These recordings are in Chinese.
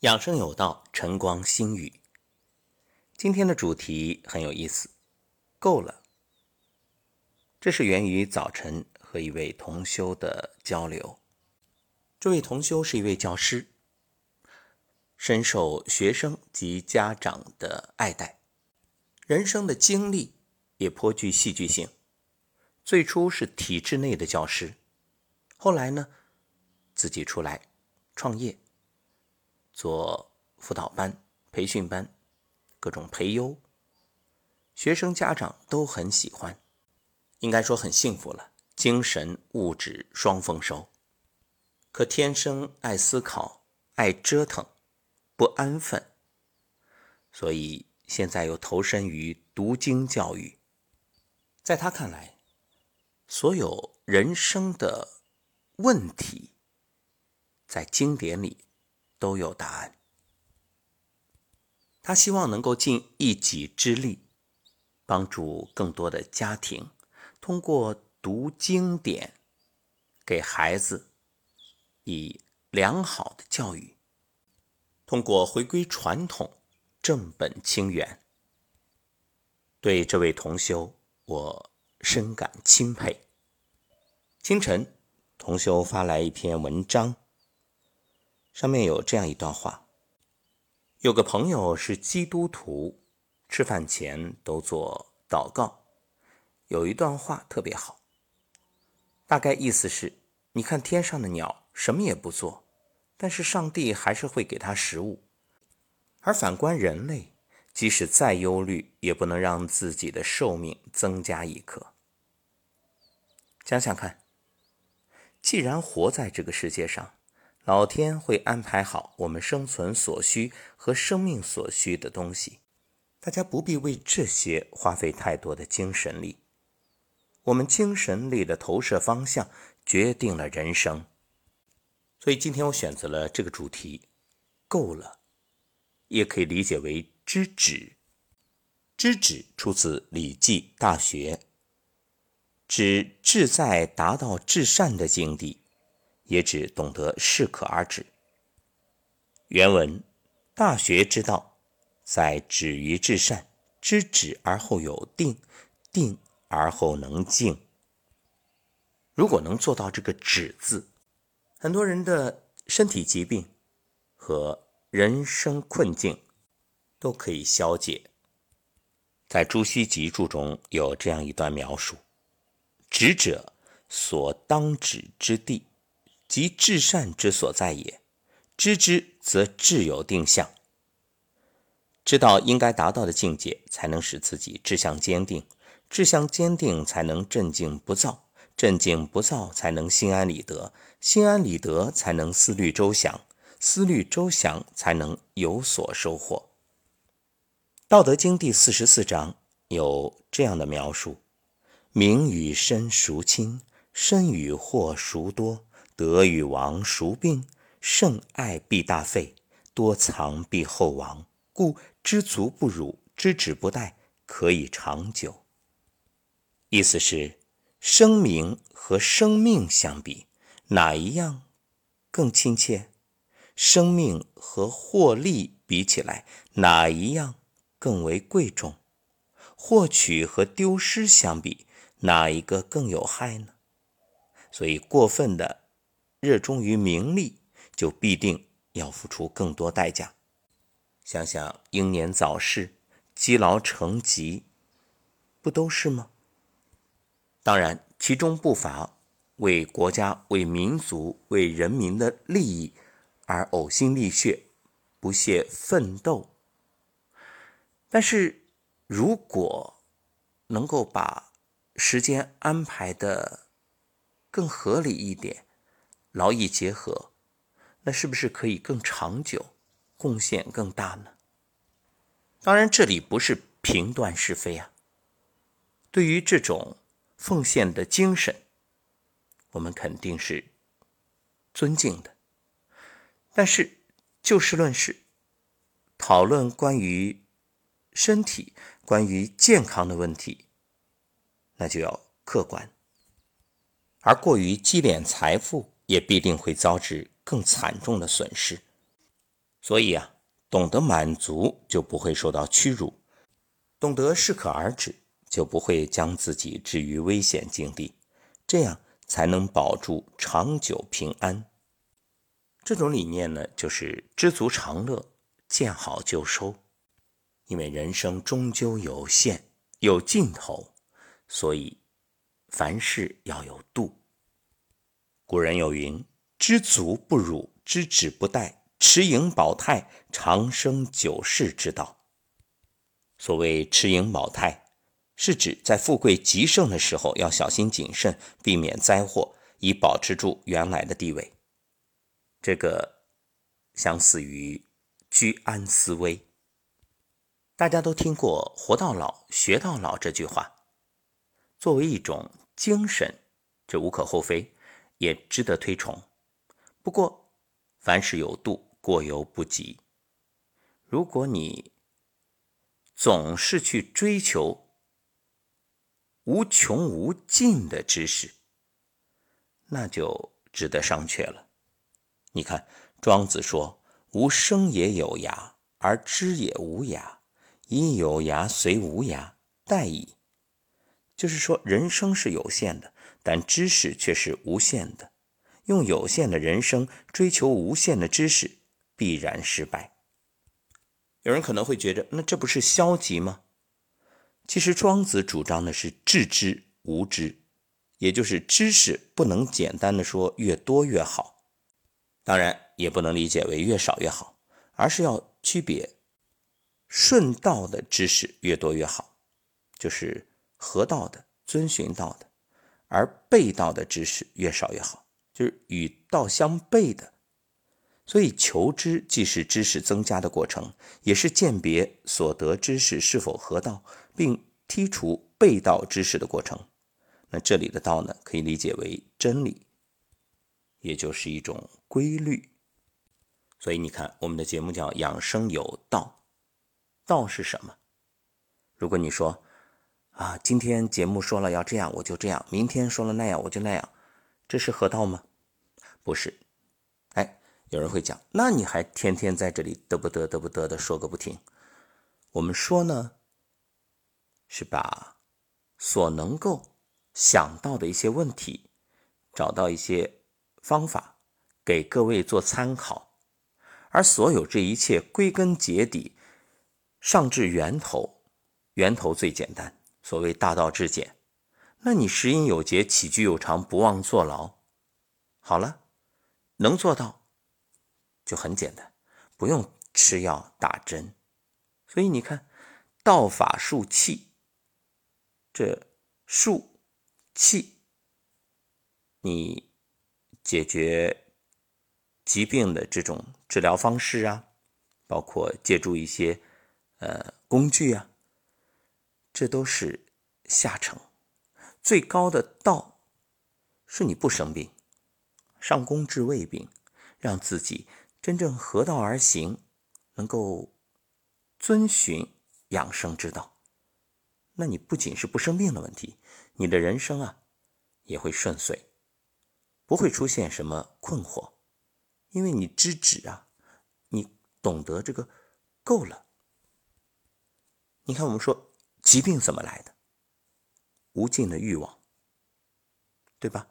养生有道，晨光心语。今天的主题很有意思，够了。这是源于早晨和一位同修的交流。这位同修是一位教师，深受学生及家长的爱戴，人生的经历也颇具戏剧性。最初是体制内的教师，后来呢，自己出来创业。做辅导班、培训班，各种培优，学生家长都很喜欢，应该说很幸福了，精神物质双丰收。可天生爱思考、爱折腾、不安分，所以现在又投身于读经教育。在他看来，所有人生的问题，在经典里。都有答案。他希望能够尽一己之力，帮助更多的家庭，通过读经典，给孩子以良好的教育，通过回归传统，正本清源。对这位同修，我深感钦佩。清晨，同修发来一篇文章。上面有这样一段话：有个朋友是基督徒，吃饭前都做祷告。有一段话特别好，大概意思是：你看天上的鸟什么也不做，但是上帝还是会给他食物；而反观人类，即使再忧虑，也不能让自己的寿命增加一刻。想想看，既然活在这个世界上，老天会安排好我们生存所需和生命所需的东西，大家不必为这些花费太多的精神力。我们精神力的投射方向决定了人生。所以今天我选择了这个主题，够了，也可以理解为知止。知止出自《礼记·大学》，指志在达到至善的境地。也只懂得适可而止。原文：大学之道，在止于至善，知止而后有定，定而后能静。如果能做到这个止字，很多人的身体疾病和人生困境都可以消解。在《朱熹集注》中有这样一段描述：止者，所当止之地。即至善之所在也，知之则志有定向。知道应该达到的境界，才能使自己志向坚定；志向坚定，才能镇静不躁；镇静不躁，才能心安理得；心安理得，才能思虑周详；思虑周详，才能有所收获。《道德经》第四十四章有这样的描述：名与身孰轻？身与祸孰多？得与亡孰病？甚爱必大费，多藏必厚亡。故知足不辱，知止不殆，可以长久。意思是，生命和生命相比，哪一样更亲切？生命和获利比起来，哪一样更为贵重？获取和丢失相比，哪一个更有害呢？所以，过分的。热衷于名利，就必定要付出更多代价。想想英年早逝、积劳成疾，不都是吗？当然，其中不乏为国家、为民族、为人民的利益而呕心沥血、不懈奋斗。但是，如果能够把时间安排的更合理一点，劳逸结合，那是不是可以更长久，贡献更大呢？当然，这里不是评断是非啊。对于这种奉献的精神，我们肯定是尊敬的。但是，就事论事，讨论关于身体、关于健康的问题，那就要客观，而过于积敛财富。也必定会遭致更惨重的损失，所以啊，懂得满足就不会受到屈辱，懂得适可而止就不会将自己置于危险境地，这样才能保住长久平安。这种理念呢，就是知足常乐，见好就收。因为人生终究有限，有尽头，所以凡事要有度。古人有云：“知足不辱，知止不殆，持盈保泰，长生久世之道。”所谓“持盈保泰”，是指在富贵极盛的时候要小心谨慎，避免灾祸，以保持住原来的地位。这个相似于居安思危。大家都听过“活到老，学到老”这句话，作为一种精神，这无可厚非，也值得推崇。不过，凡事有度，过犹不及。如果你总是去追求无穷无尽的知识，那就值得商榷了。你看，庄子说：“无生也有涯，而知也无涯。”以有涯随无涯，殆矣。就是说，人生是有限的，但知识却是无限的。用有限的人生追求无限的知识，必然失败。有人可能会觉得，那这不是消极吗？其实，庄子主张的是致知无知，也就是知识不能简单的说越多越好，当然也不能理解为越少越好，而是要区别。顺道的知识越多越好，就是合道的、遵循道的；而背道的知识越少越好，就是与道相悖的。所以，求知既是知识增加的过程，也是鉴别所得知识是否合道，并剔除背道知识的过程。那这里的道呢，可以理解为真理，也就是一种规律。所以，你看，我们的节目叫“养生有道”。道是什么？如果你说啊，今天节目说了要这样，我就这样；明天说了那样，我就那样，这是合道吗？不是。哎，有人会讲，那你还天天在这里得不得得不得的说个不停。我们说呢，是把所能够想到的一些问题，找到一些方法给各位做参考，而所有这一切归根结底。上至源头，源头最简单。所谓大道至简，那你食饮有节，起居有常，不忘坐牢，好了，能做到就很简单，不用吃药打针。所以你看，道法术器，这术器，你解决疾病的这种治疗方式啊，包括借助一些。呃，工具啊，这都是下乘。最高的道是你不生病，上工治未病，让自己真正合道而行，能够遵循养生之道。那你不仅是不生病的问题，你的人生啊也会顺遂，不会出现什么困惑，因为你知止啊，你懂得这个够了。你看，我们说疾病怎么来的？无尽的欲望，对吧？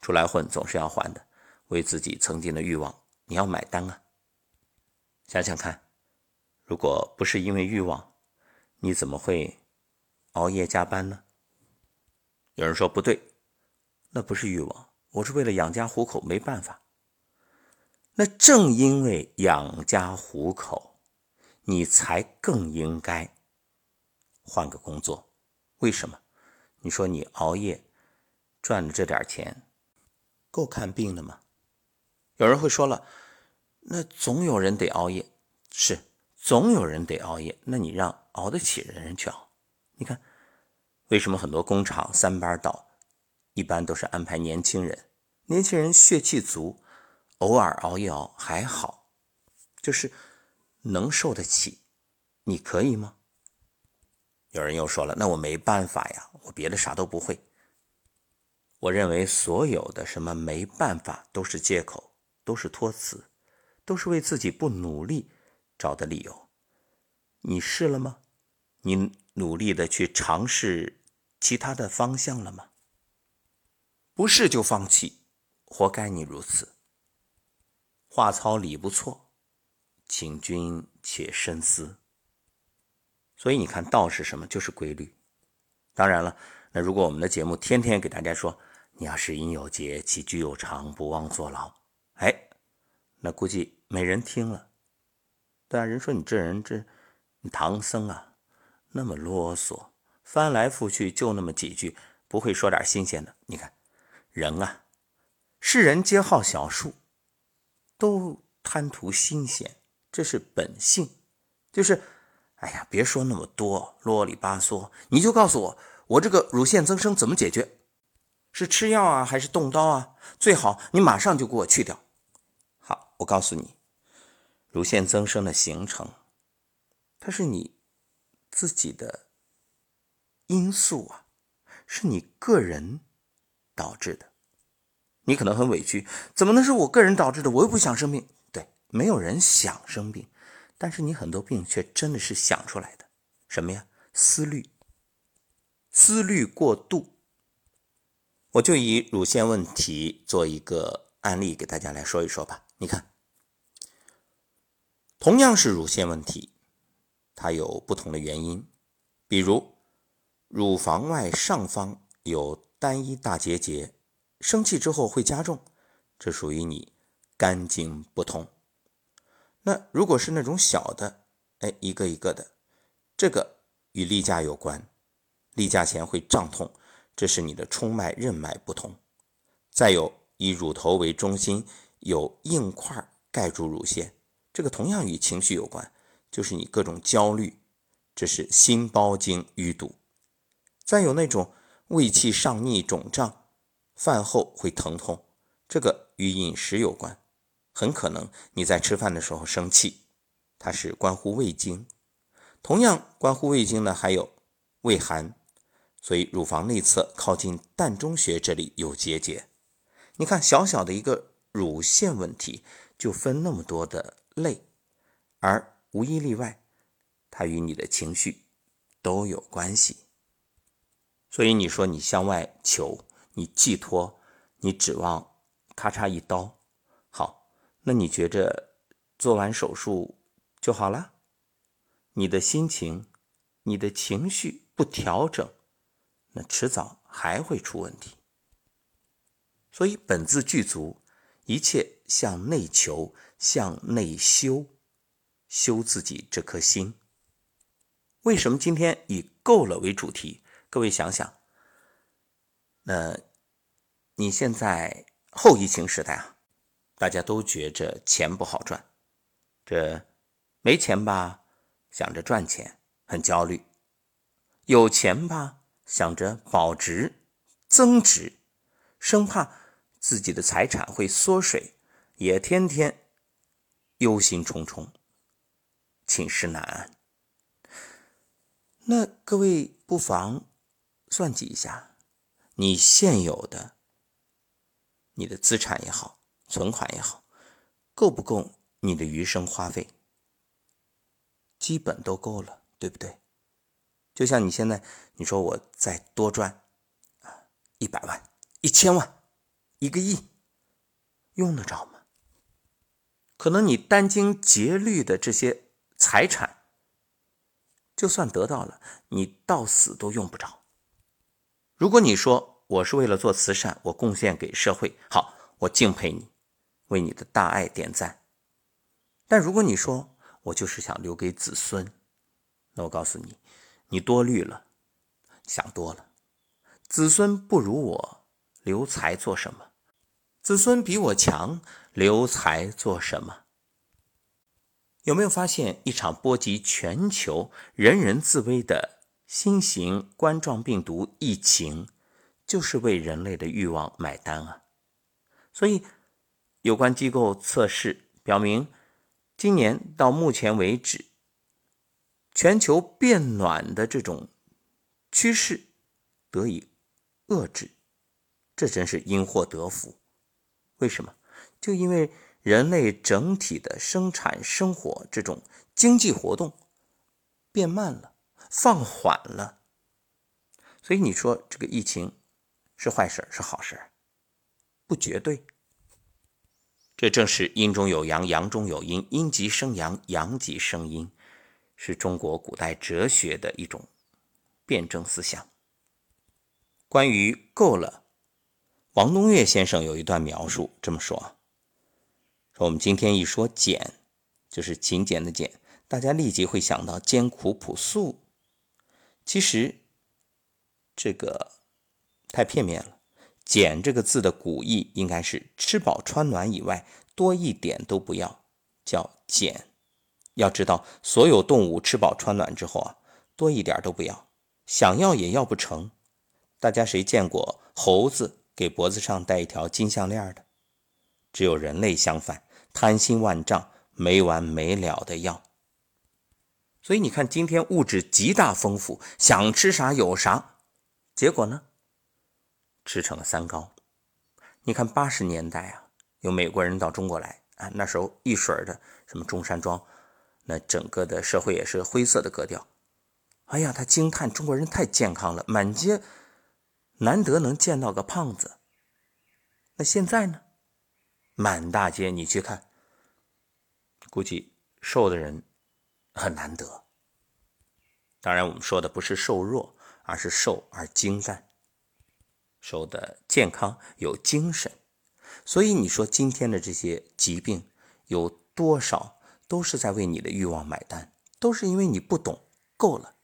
出来混总是要还的，为自己曾经的欲望，你要买单啊！想想看，如果不是因为欲望，你怎么会熬夜加班呢？有人说不对，那不是欲望，我是为了养家糊口，没办法。那正因为养家糊口，你才更应该。换个工作，为什么？你说你熬夜赚的这点钱，够看病的吗？有人会说了，那总有人得熬夜，是总有人得熬夜。那你让熬得起的人去熬。你看，为什么很多工厂三班倒，一般都是安排年轻人？年轻人血气足，偶尔熬一熬还好，就是能受得起。你可以吗？有人又说了：“那我没办法呀，我别的啥都不会。”我认为所有的什么没办法都是借口，都是托词，都是为自己不努力找的理由。你试了吗？你努力的去尝试其他的方向了吗？不试就放弃，活该你如此。话糙理不错，请君且深思。所以你看，道是什么？就是规律。当然了，那如果我们的节目天天给大家说，你要是应有节，起居有常，不忘坐牢，哎，那估计没人听了。对啊，人说你这人这唐僧啊，那么啰嗦，翻来覆去就那么几句，不会说点新鲜的。你看，人啊，世人皆好小数，都贪图新鲜，这是本性，就是。哎呀，别说那么多啰里吧嗦，你就告诉我，我这个乳腺增生怎么解决？是吃药啊，还是动刀啊？最好你马上就给我去掉。好，我告诉你，乳腺增生的形成，它是你自己的因素啊，是你个人导致的。你可能很委屈，怎么能是我个人导致的？我又不想生病。对，没有人想生病。但是你很多病却真的是想出来的，什么呀？思虑，思虑过度。我就以乳腺问题做一个案例给大家来说一说吧。你看，同样是乳腺问题，它有不同的原因。比如，乳房外上方有单一大结节，生气之后会加重，这属于你肝经不通。那如果是那种小的，哎，一个一个的，这个与例假有关，例假前会胀痛，这是你的冲脉任脉不通。再有以乳头为中心有硬块盖住乳腺，这个同样与情绪有关，就是你各种焦虑，这是心包经淤堵。再有那种胃气上逆肿胀，饭后会疼痛，这个与饮食有关。很可能你在吃饭的时候生气，它是关乎胃经。同样关乎胃经呢，还有胃寒，所以乳房内侧靠近膻中穴这里有结节。你看，小小的一个乳腺问题，就分那么多的类，而无一例外，它与你的情绪都有关系。所以你说你向外求，你寄托，你指望咔嚓一刀。那你觉着做完手术就好了？你的心情、你的情绪不调整，那迟早还会出问题。所以本自具足，一切向内求，向内修，修自己这颗心。为什么今天以够了为主题？各位想想，那你现在后疫情时代啊？大家都觉着钱不好赚，这没钱吧，想着赚钱很焦虑；有钱吧，想着保值增值，生怕自己的财产会缩水，也天天忧心忡忡，寝食难安。那各位不妨算计一下，你现有的你的资产也好。存款也好，够不够你的余生花费？基本都够了，对不对？就像你现在，你说我再多赚啊，一百万、一千万、一个亿，用得着吗？可能你殚精竭虑的这些财产，就算得到了，你到死都用不着。如果你说我是为了做慈善，我贡献给社会，好，我敬佩你。为你的大爱点赞，但如果你说我就是想留给子孙，那我告诉你，你多虑了，想多了。子孙不如我，留财做什么？子孙比我强，留财做什么？有没有发现一场波及全球、人人自危的新型冠状病毒疫情，就是为人类的欲望买单啊？所以。有关机构测试表明，今年到目前为止，全球变暖的这种趋势得以遏制，这真是因祸得福。为什么？就因为人类整体的生产生活这种经济活动变慢了，放缓了。所以你说这个疫情是坏事是好事不绝对。这正是阴中有阳，阳中有阴，阴极生阳，阳极生阴，是中国古代哲学的一种辩证思想。关于够了，王东岳先生有一段描述这么说：说我们今天一说俭，就是勤俭的俭，大家立即会想到艰苦朴素。其实这个太片面了。俭这个字的古意应该是吃饱穿暖以外多一点都不要，叫俭。要知道，所有动物吃饱穿暖之后啊，多一点都不要，想要也要不成。大家谁见过猴子给脖子上戴一条金项链的？只有人类相反，贪心万丈，没完没了的要。所以你看，今天物质极大丰富，想吃啥有啥，结果呢？吃成了三高。你看八十年代啊，有美国人到中国来啊，那时候一水的什么中山装，那整个的社会也是灰色的格调。哎呀，他惊叹中国人太健康了，满街难得能见到个胖子。那现在呢，满大街你去看，估计瘦的人很难得。当然，我们说的不是瘦弱，而是瘦而精干。瘦的健康有精神，所以你说今天的这些疾病有多少都是在为你的欲望买单，都是因为你不懂够了，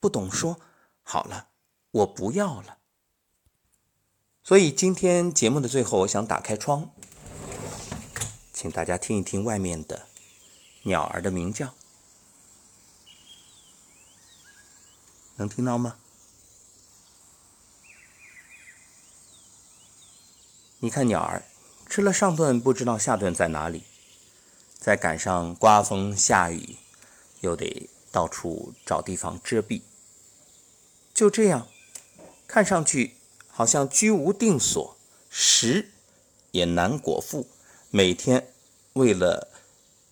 不懂说好了，我不要了。所以今天节目的最后，我想打开窗，请大家听一听外面的鸟儿的鸣叫，能听到吗？你看鸟儿吃了上顿，不知道下顿在哪里。再赶上刮风下雨，又得到处找地方遮蔽。就这样，看上去好像居无定所，食也难果腹，每天为了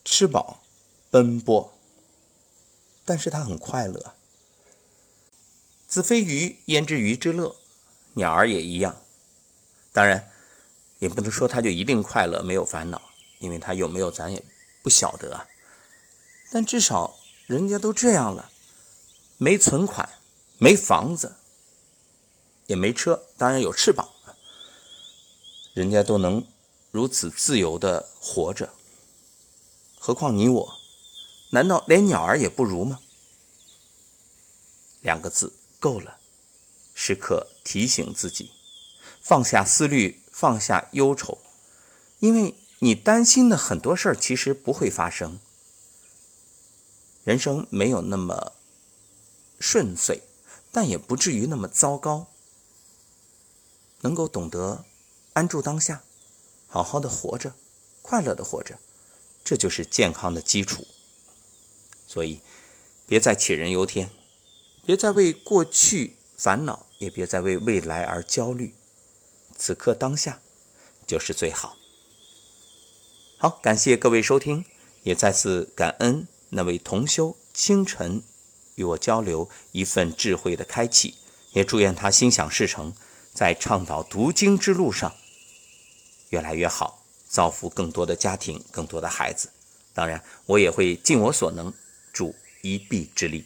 吃饱奔波。但是它很快乐。子非鱼，焉知鱼之乐？鸟儿也一样。当然。也不能说他就一定快乐没有烦恼，因为他有没有咱也不晓得啊。但至少人家都这样了，没存款，没房子，也没车，当然有翅膀，人家都能如此自由的活着。何况你我，难道连鸟儿也不如吗？两个字够了，时刻提醒自己，放下思虑。放下忧愁，因为你担心的很多事儿其实不会发生。人生没有那么顺遂，但也不至于那么糟糕。能够懂得安住当下，好好的活着，快乐的活着，这就是健康的基础。所以，别再杞人忧天，别再为过去烦恼，也别再为未来而焦虑。此刻当下就是最好。好，感谢各位收听，也再次感恩那位同修清晨与我交流一份智慧的开启，也祝愿他心想事成，在倡导读经之路上越来越好，造福更多的家庭，更多的孩子。当然，我也会尽我所能，助一臂之力。